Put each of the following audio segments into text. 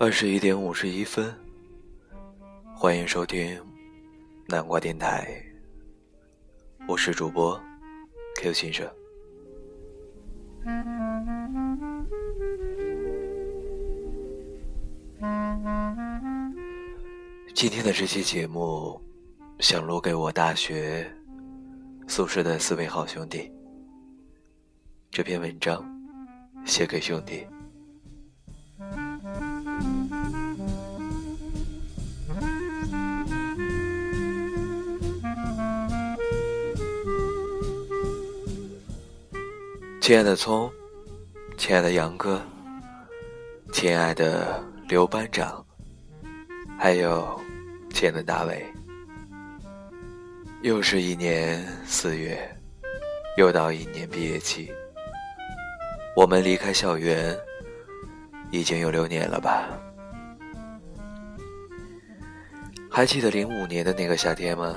二十一点五十一分，欢迎收听南瓜电台，我是主播 Q 先生。今天的这期节目，想录给我大学宿舍的四位好兄弟。这篇文章写给兄弟。亲爱的聪，亲爱的杨哥，亲爱的刘班长，还有亲爱的大伟，又是一年四月，又到一年毕业季。我们离开校园已经有六年了吧？还记得零五年的那个夏天吗？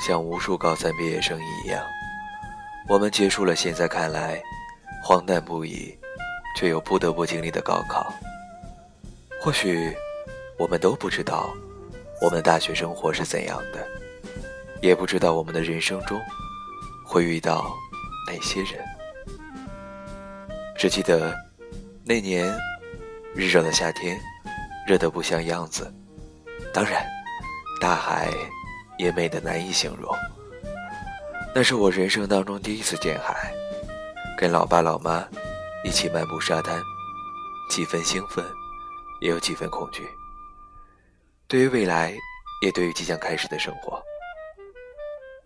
像无数高三毕业生一样。我们结束了现在看来荒诞不已，却又不得不经历的高考。或许我们都不知道我们的大学生活是怎样的，也不知道我们的人生中会遇到哪些人。只记得那年日热的夏天，热得不像样子。当然，大海也美得难以形容。那是我人生当中第一次见海，跟老爸老妈一起漫步沙滩，几分兴奋，也有几分恐惧。对于未来，也对于即将开始的生活，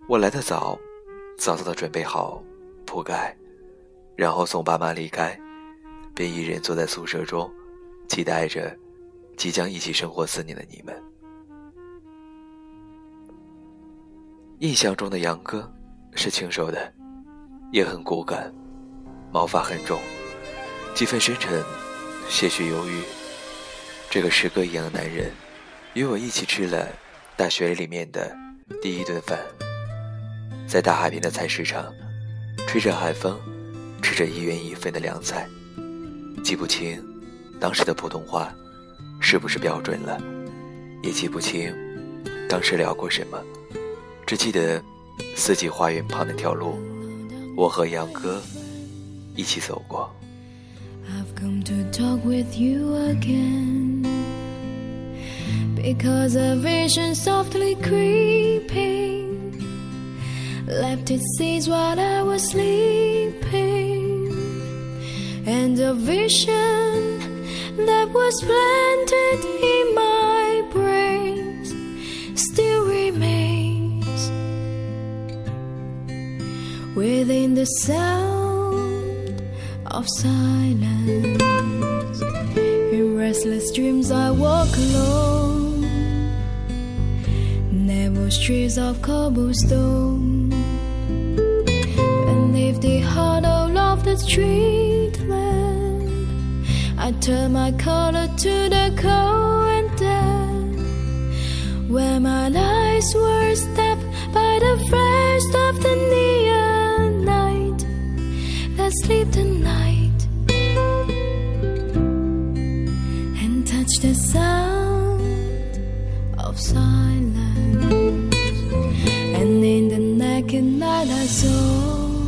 我来的早，早早的准备好铺盖，然后送爸妈离开，便一人坐在宿舍中，期待着即将一起生活四年的你们。印象中的杨哥。是清瘦的，也很骨感，毛发很重，几分深沉，些许忧郁。这个诗歌一样的男人，与我一起吃了大学里面的第一顿饭，在大海边的菜市场，吹着海风，吃着一元一份的凉菜。记不清当时的普通话是不是标准了，也记不清当时聊过什么，只记得。四季花园旁那条路，我和杨哥一起走过。I've come to talk with you again because a vision softly creeping left its seeds while I was sleeping, and a vision that was planted in within the sound of silence. In restless dreams, I walk alone, narrow streets of cobblestone, beneath the hollow of the street lamp. I turn my collar to the cold and damp, where my eyes were stabbed by the flash of the neon sleep tonight and touch the sound of silence. And in the naked night, I saw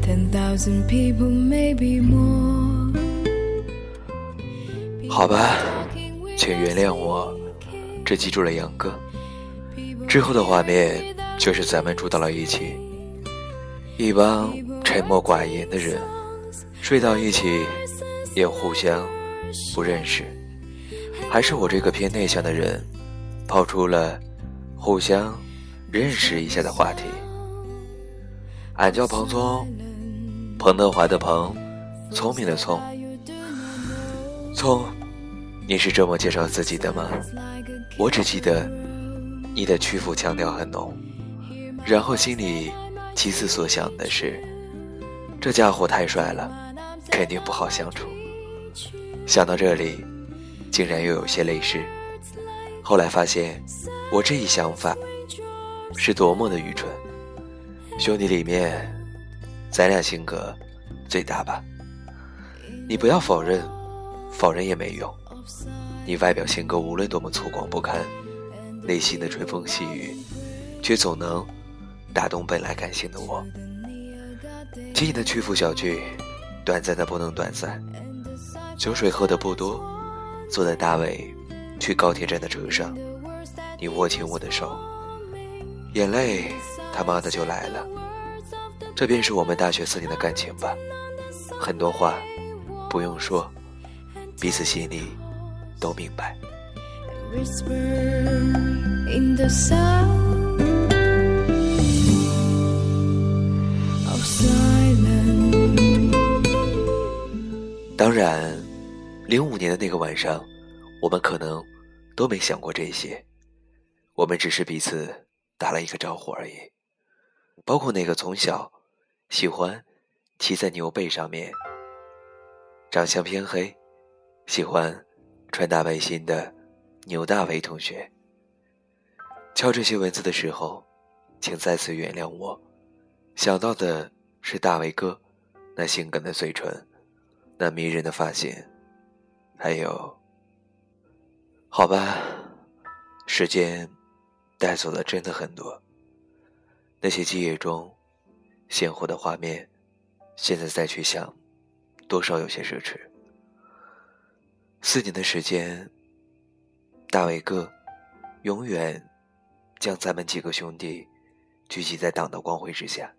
ten thousand people, maybe more. 好吧，请原谅我，只记住了杨哥。之后的画面就是咱们住到了一起，一帮沉默寡言的人，睡到一起也互相不认识，还是我这个偏内向的人，抛出了互相认识一下的话题。俺叫彭聪，彭德怀的彭，聪明的聪。聪，你是这么介绍自己的吗？我只记得你的曲阜腔调很浓，然后心里其次所想的是。这家伙太帅了，肯定不好相处。想到这里，竟然又有些泪湿。后来发现，我这一想法是多么的愚蠢。兄弟里面，咱俩性格最大吧？你不要否认，否认也没用。你外表性格无论多么粗犷不堪，内心的春风细雨，却总能打动本来感性的我。轻易的屈服小聚，短暂的不能短暂。酒水喝的不多，坐在大伟去高铁站的车上，你握紧我的手，眼泪他妈的就来了。这便是我们大学四年的感情吧。很多话不用说，彼此心里都明白。当然，零五年的那个晚上，我们可能都没想过这些，我们只是彼此打了一个招呼而已。包括那个从小喜欢骑在牛背上面、长相偏黑、喜欢穿大背心的牛大为同学。敲这些文字的时候，请再次原谅我，想到的是大伟哥那性感的嘴唇。那迷人的发型，还有，好吧，时间带走了真的很多。那些记忆中鲜活的画面，现在再去想，多少有些奢侈。四年的时间，大伟哥永远将咱们几个兄弟聚集在党的光辉之下，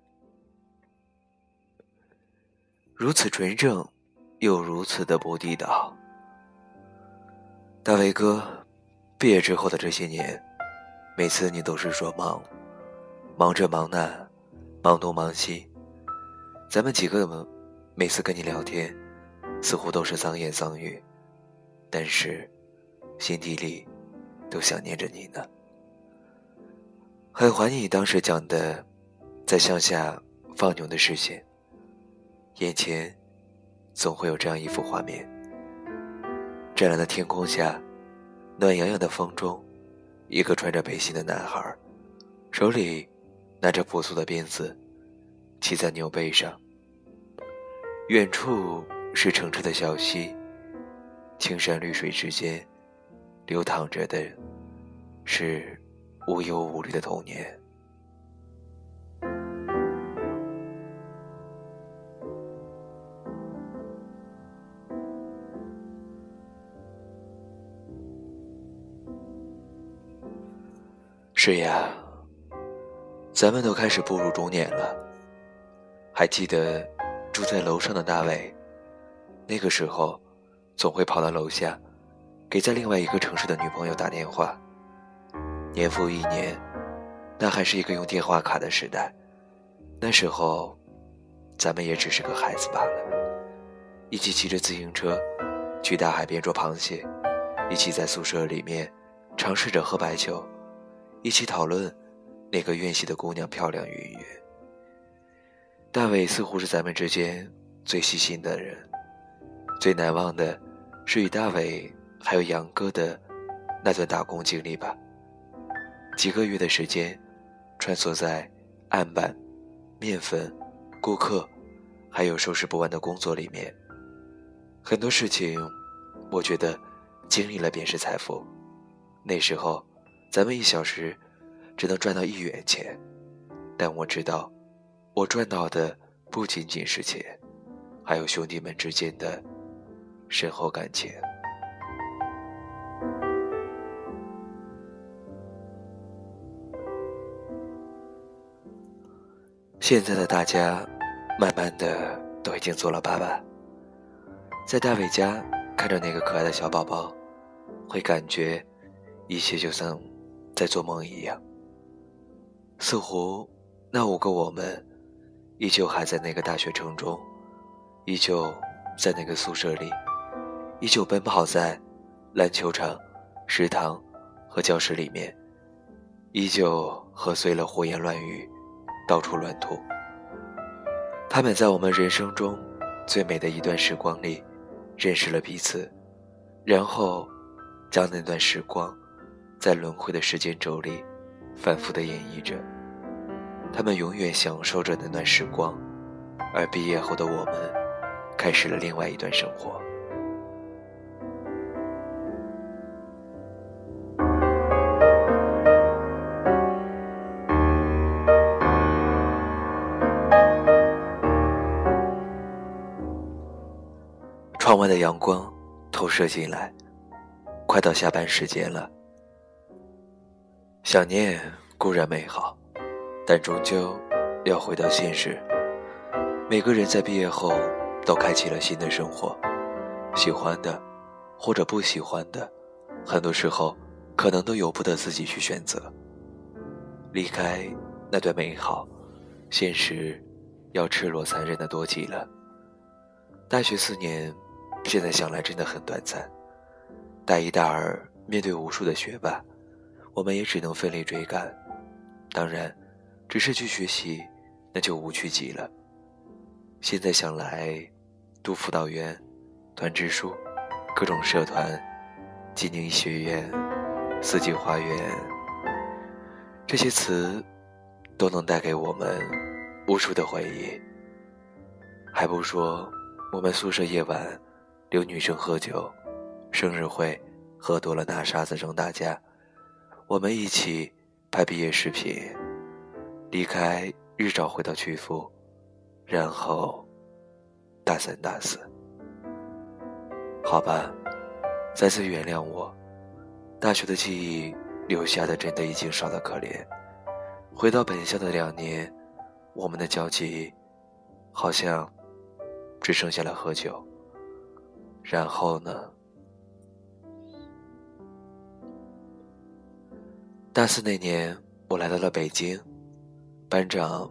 如此纯正。又如此的不地道。大伟哥，毕业之后的这些年，每次你都是说忙，忙这忙那，忙东忙西。咱们几个每次跟你聊天，似乎都是脏言脏语，但是心底里都想念着你呢。很怀念你当时讲的在乡下放牛的事情，眼前。总会有这样一幅画面：湛蓝的天空下，暖洋洋的风中，一个穿着背心的男孩，手里拿着朴素的鞭子，骑在牛背上。远处是澄澈的小溪，青山绿水之间，流淌着的是无忧无虑的童年。是呀，咱们都开始步入中年了。还记得住在楼上的大伟，那个时候总会跑到楼下，给在另外一个城市的女朋友打电话。年复一年，那还是一个用电话卡的时代。那时候，咱们也只是个孩子罢了。一起骑着自行车去大海边捉螃蟹，一起在宿舍里面尝试着喝白酒。一起讨论哪个院系的姑娘漂亮云云。大伟似乎是咱们之间最细心的人，最难忘的是与大伟还有杨哥的那段打工经历吧。几个月的时间，穿梭在案板、面粉、顾客，还有收拾不完的工作里面。很多事情，我觉得经历了便是财富。那时候。咱们一小时只能赚到一元钱，但我知道，我赚到的不仅仅是钱，还有兄弟们之间的深厚感情。现在的大家，慢慢的都已经做了爸爸，在大伟家看着那个可爱的小宝宝，会感觉一切就像。在做梦一样，似乎那五个我们，依旧还在那个大学城中，依旧在那个宿舍里，依旧奔跑在篮球场、食堂和教室里面，依旧喝醉了胡言乱语，到处乱吐。他们在我们人生中最美的一段时光里，认识了彼此，然后将那段时光。在轮回的时间轴里反复的演绎着他们永远享受着那段时光而毕业后的我们开始了另外一段生活。窗外的阳光投射进来快到下班时间了想念固然美好，但终究要回到现实。每个人在毕业后都开启了新的生活，喜欢的或者不喜欢的，很多时候可能都由不得自己去选择。离开那段美好，现实要赤裸残忍的多极了。大学四年，现在想来真的很短暂。大一、大二面对无数的学霸，我们也只能奋力追赶。当然，只是去学习，那就无趣极了。现在想来，读辅导员、团支书、各种社团、济宁学院、四季花园，这些词都能带给我们无数的回忆。还不说我们宿舍夜晚留女生喝酒，生日会喝多了拿沙子扔大家，我们一起拍毕业视频，离开日照回到曲阜。然后，大三、大四，好吧，再次原谅我。大学的记忆留下的真的已经少得可怜。回到本校的两年，我们的交集好像只剩下了喝酒。然后呢？大四那年，我来到了北京，班长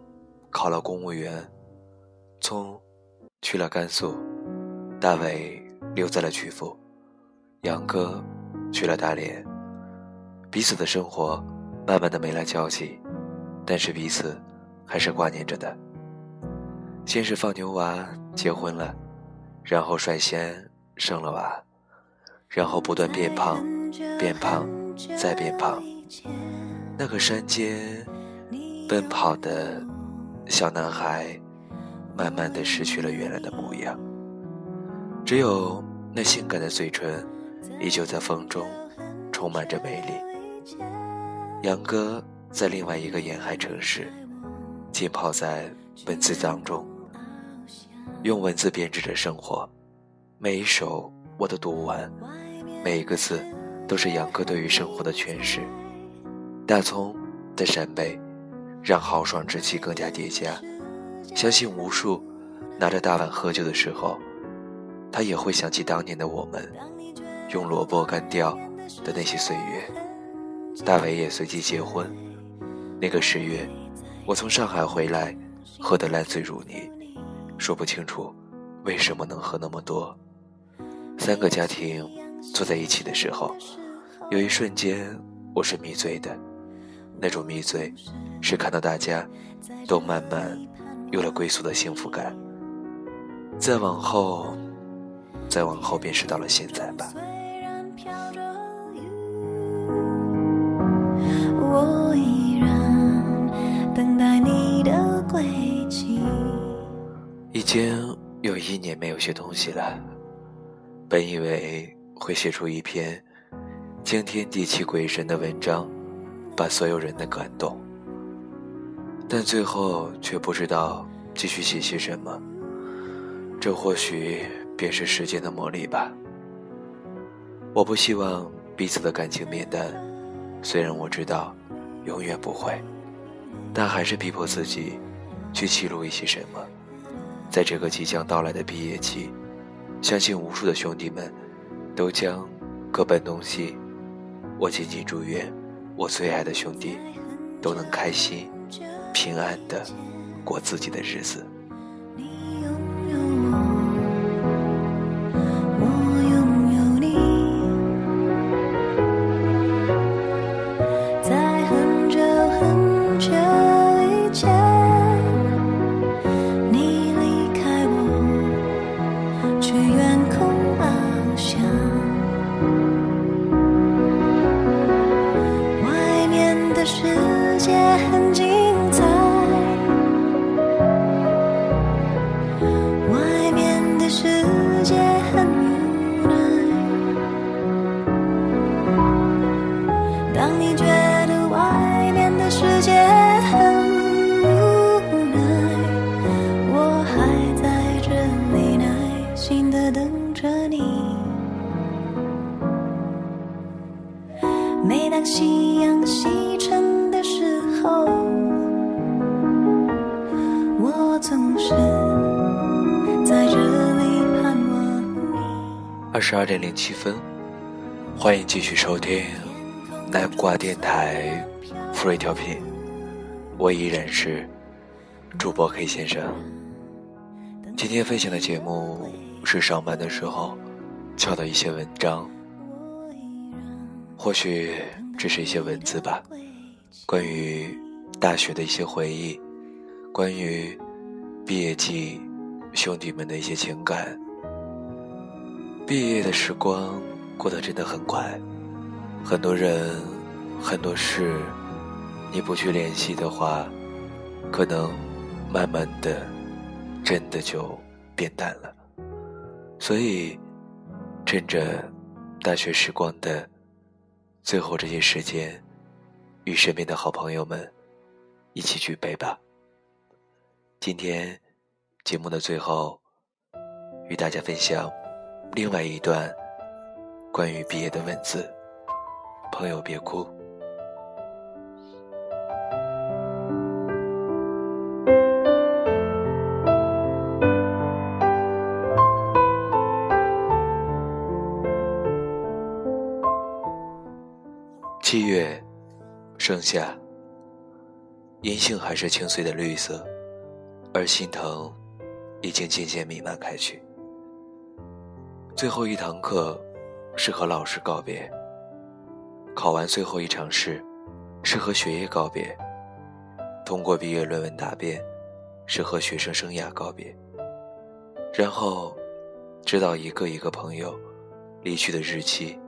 考了公务员。聪去了甘肃，大伟留在了曲阜，杨哥去了大连。彼此的生活慢慢的没了交集，但是彼此还是挂念着的。先是放牛娃结婚了，然后率先生了娃，然后不断变胖，变胖，再变胖。那个山间奔跑的小男孩。慢慢的失去了原来的模样，只有那性感的嘴唇，依旧在风中充满着美丽。杨哥在另外一个沿海城市，浸泡在文字当中，用文字编织着生活，每一首我都读完，每一个字都是杨哥对于生活的诠释。大葱在陕北，让豪爽之气更加叠加。相信无数拿着大碗喝酒的时候，他也会想起当年的我们，用萝卜干掉的那些岁月。大伟也随即结婚。那个十月，我从上海回来，喝得烂醉如泥，说不清楚为什么能喝那么多。三个家庭坐在一起的时候，有一瞬间我是迷醉的，那种迷醉是看到大家都慢慢。有了归宿的幸福感，再往后，再往后，便是到了现在吧。我已经有一年没有写东西了，本以为会写出一篇惊天地泣鬼神的文章，把所有人的感动。但最后却不知道继续写些什么，这或许便是时间的魔力吧。我不希望彼此的感情变淡，虽然我知道永远不会，但还是逼迫自己去记录一些什么。在这个即将到来的毕业季，相信无数的兄弟们都将各奔东西。我仅仅祝愿我最爱的兄弟都能开心。平安的过自己的日子。等二点零七分，欢迎继续收听南瓜电台 Free 调频，我依然是主播 K 先生。今天分享的节目是上班的时候敲的一些文章，或许只是一些文字吧，关于大学的一些回忆，关于毕业季兄弟们的一些情感。毕业的时光过得真的很快，很多人，很多事，你不去联系的话，可能慢慢的，真的就变淡了。所以，趁着大学时光的最后这些时间，与身边的好朋友们一起举杯吧。今天节目的最后，与大家分享。另外一段关于毕业的文字，朋友别哭。七月，盛夏，银杏还是青翠的绿色，而心疼已经渐渐弥漫开去。最后一堂课是和老师告别，考完最后一场试是和学业告别，通过毕业论文答辩是和学生生涯告别，然后直到一个一个朋友离去的日期，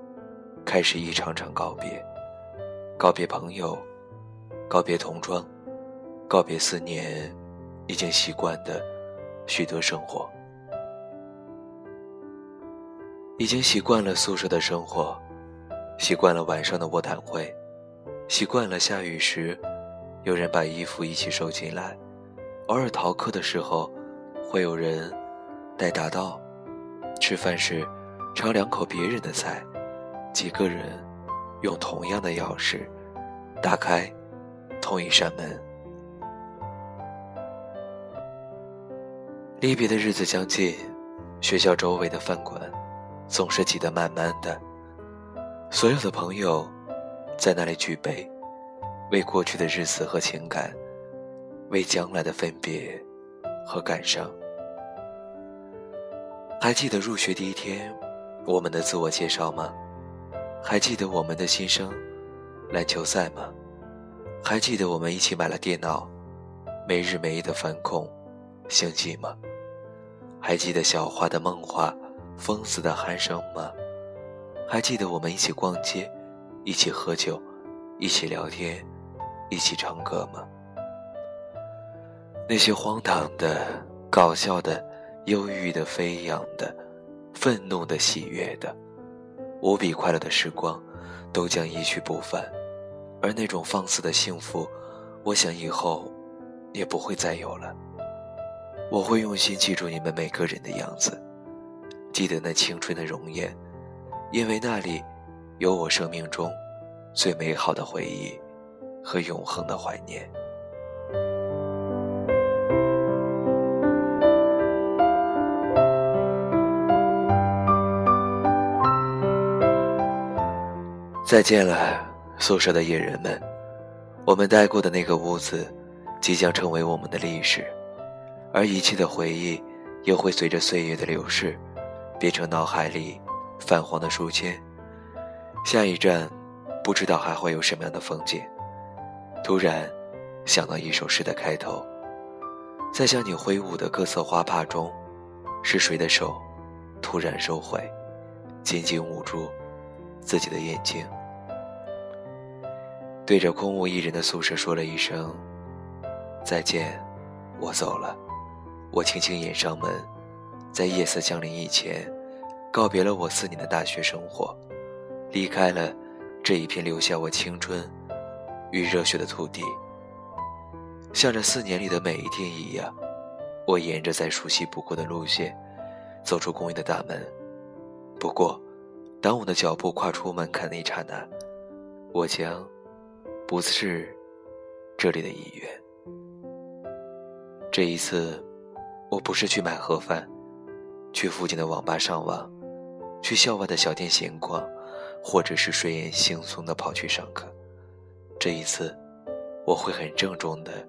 开始一场场告别，告别朋友，告别同窗，告别四年已经习惯的许多生活。已经习惯了宿舍的生活，习惯了晚上的卧谈会，习惯了下雨时有人把衣服一起收进来，偶尔逃课的时候会有人带大刀，吃饭时尝两口别人的菜，几个人用同样的钥匙打开同一扇门。离别的日子将近，学校周围的饭馆。总是挤得满满的，所有的朋友在那里举杯，为过去的日子和情感，为将来的分别和感伤。还记得入学第一天我们的自我介绍吗？还记得我们的新生篮球赛吗？还记得我们一起买了电脑，没日没夜的反恐星际吗？还记得小花的梦话？疯子的鼾声吗？还记得我们一起逛街，一起喝酒，一起聊天，一起唱歌吗？那些荒唐的、搞笑的、忧郁的、飞扬的、愤怒的、喜悦的、无比快乐的时光，都将一去不返。而那种放肆的幸福，我想以后也不会再有了。我会用心记住你们每个人的样子。记得那青春的容颜，因为那里有我生命中最美好的回忆和永恒的怀念。再见了，宿舍的野人们，我们待过的那个屋子即将成为我们的历史，而一切的回忆又会随着岁月的流逝。变成脑海里泛黄的书签。下一站，不知道还会有什么样的风景。突然，想到一首诗的开头，在向你挥舞的各色花帕中，是谁的手突然收回，紧紧捂住自己的眼睛，对着空无一人的宿舍说了一声再见，我走了。我轻轻掩上门。在夜色降临以前，告别了我四年的大学生活，离开了这一片留下我青春与热血的土地。像这四年里的每一天一样，我沿着再熟悉不过的路线，走出公寓的大门。不过，当我的脚步跨出门槛那一刹那，我将不是这里的一员。这一次，我不是去买盒饭。去附近的网吧上网，去校外的小店闲逛，或者是睡眼惺忪的跑去上课。这一次，我会很郑重的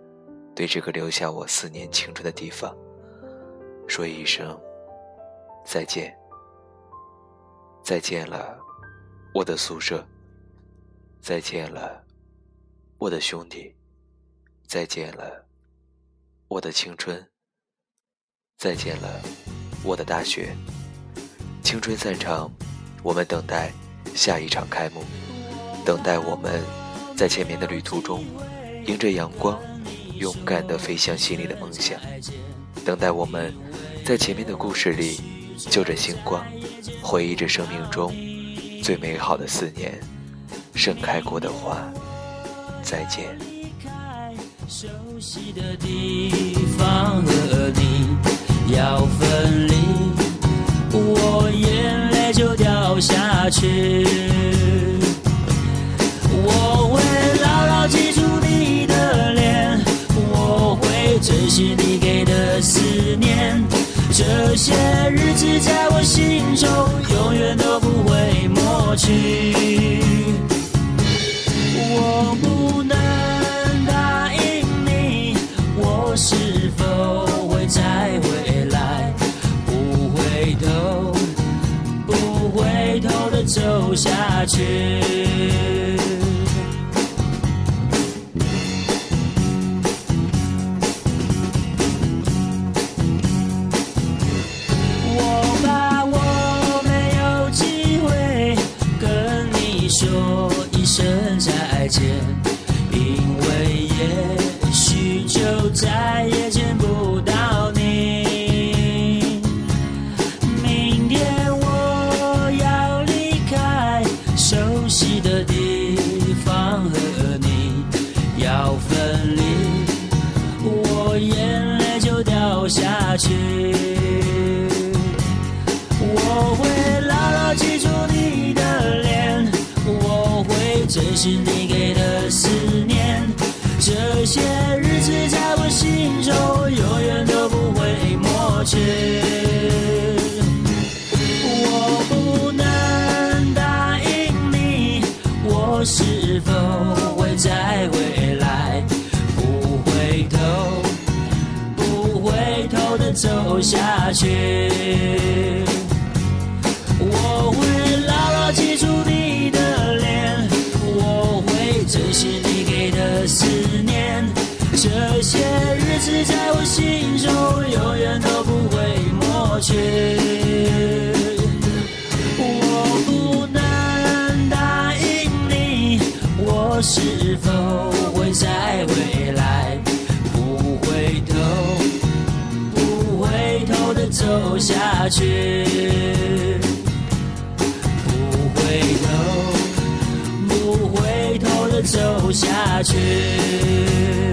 对这个留下我四年青春的地方说一声再见。再见了，我的宿舍。再见了，我的兄弟。再见了，我的青春。再见了，我的大学。青春散场，我们等待下一场开幕，等待我们在前面的旅途中，迎着阳光，勇敢地飞向心里的梦想，等待我们在前面的故事里，就着星光。回忆着生命中最美好的四年，盛开过的花，再见。熟悉的地方和你要分离，我眼泪就掉下去。我会牢牢记住你的脸，我会珍惜你给的思念。这些日子在我心中永远都不会抹去。下去，我会牢牢记住你的脸，我会珍惜你去，不回头，不回头的走下去。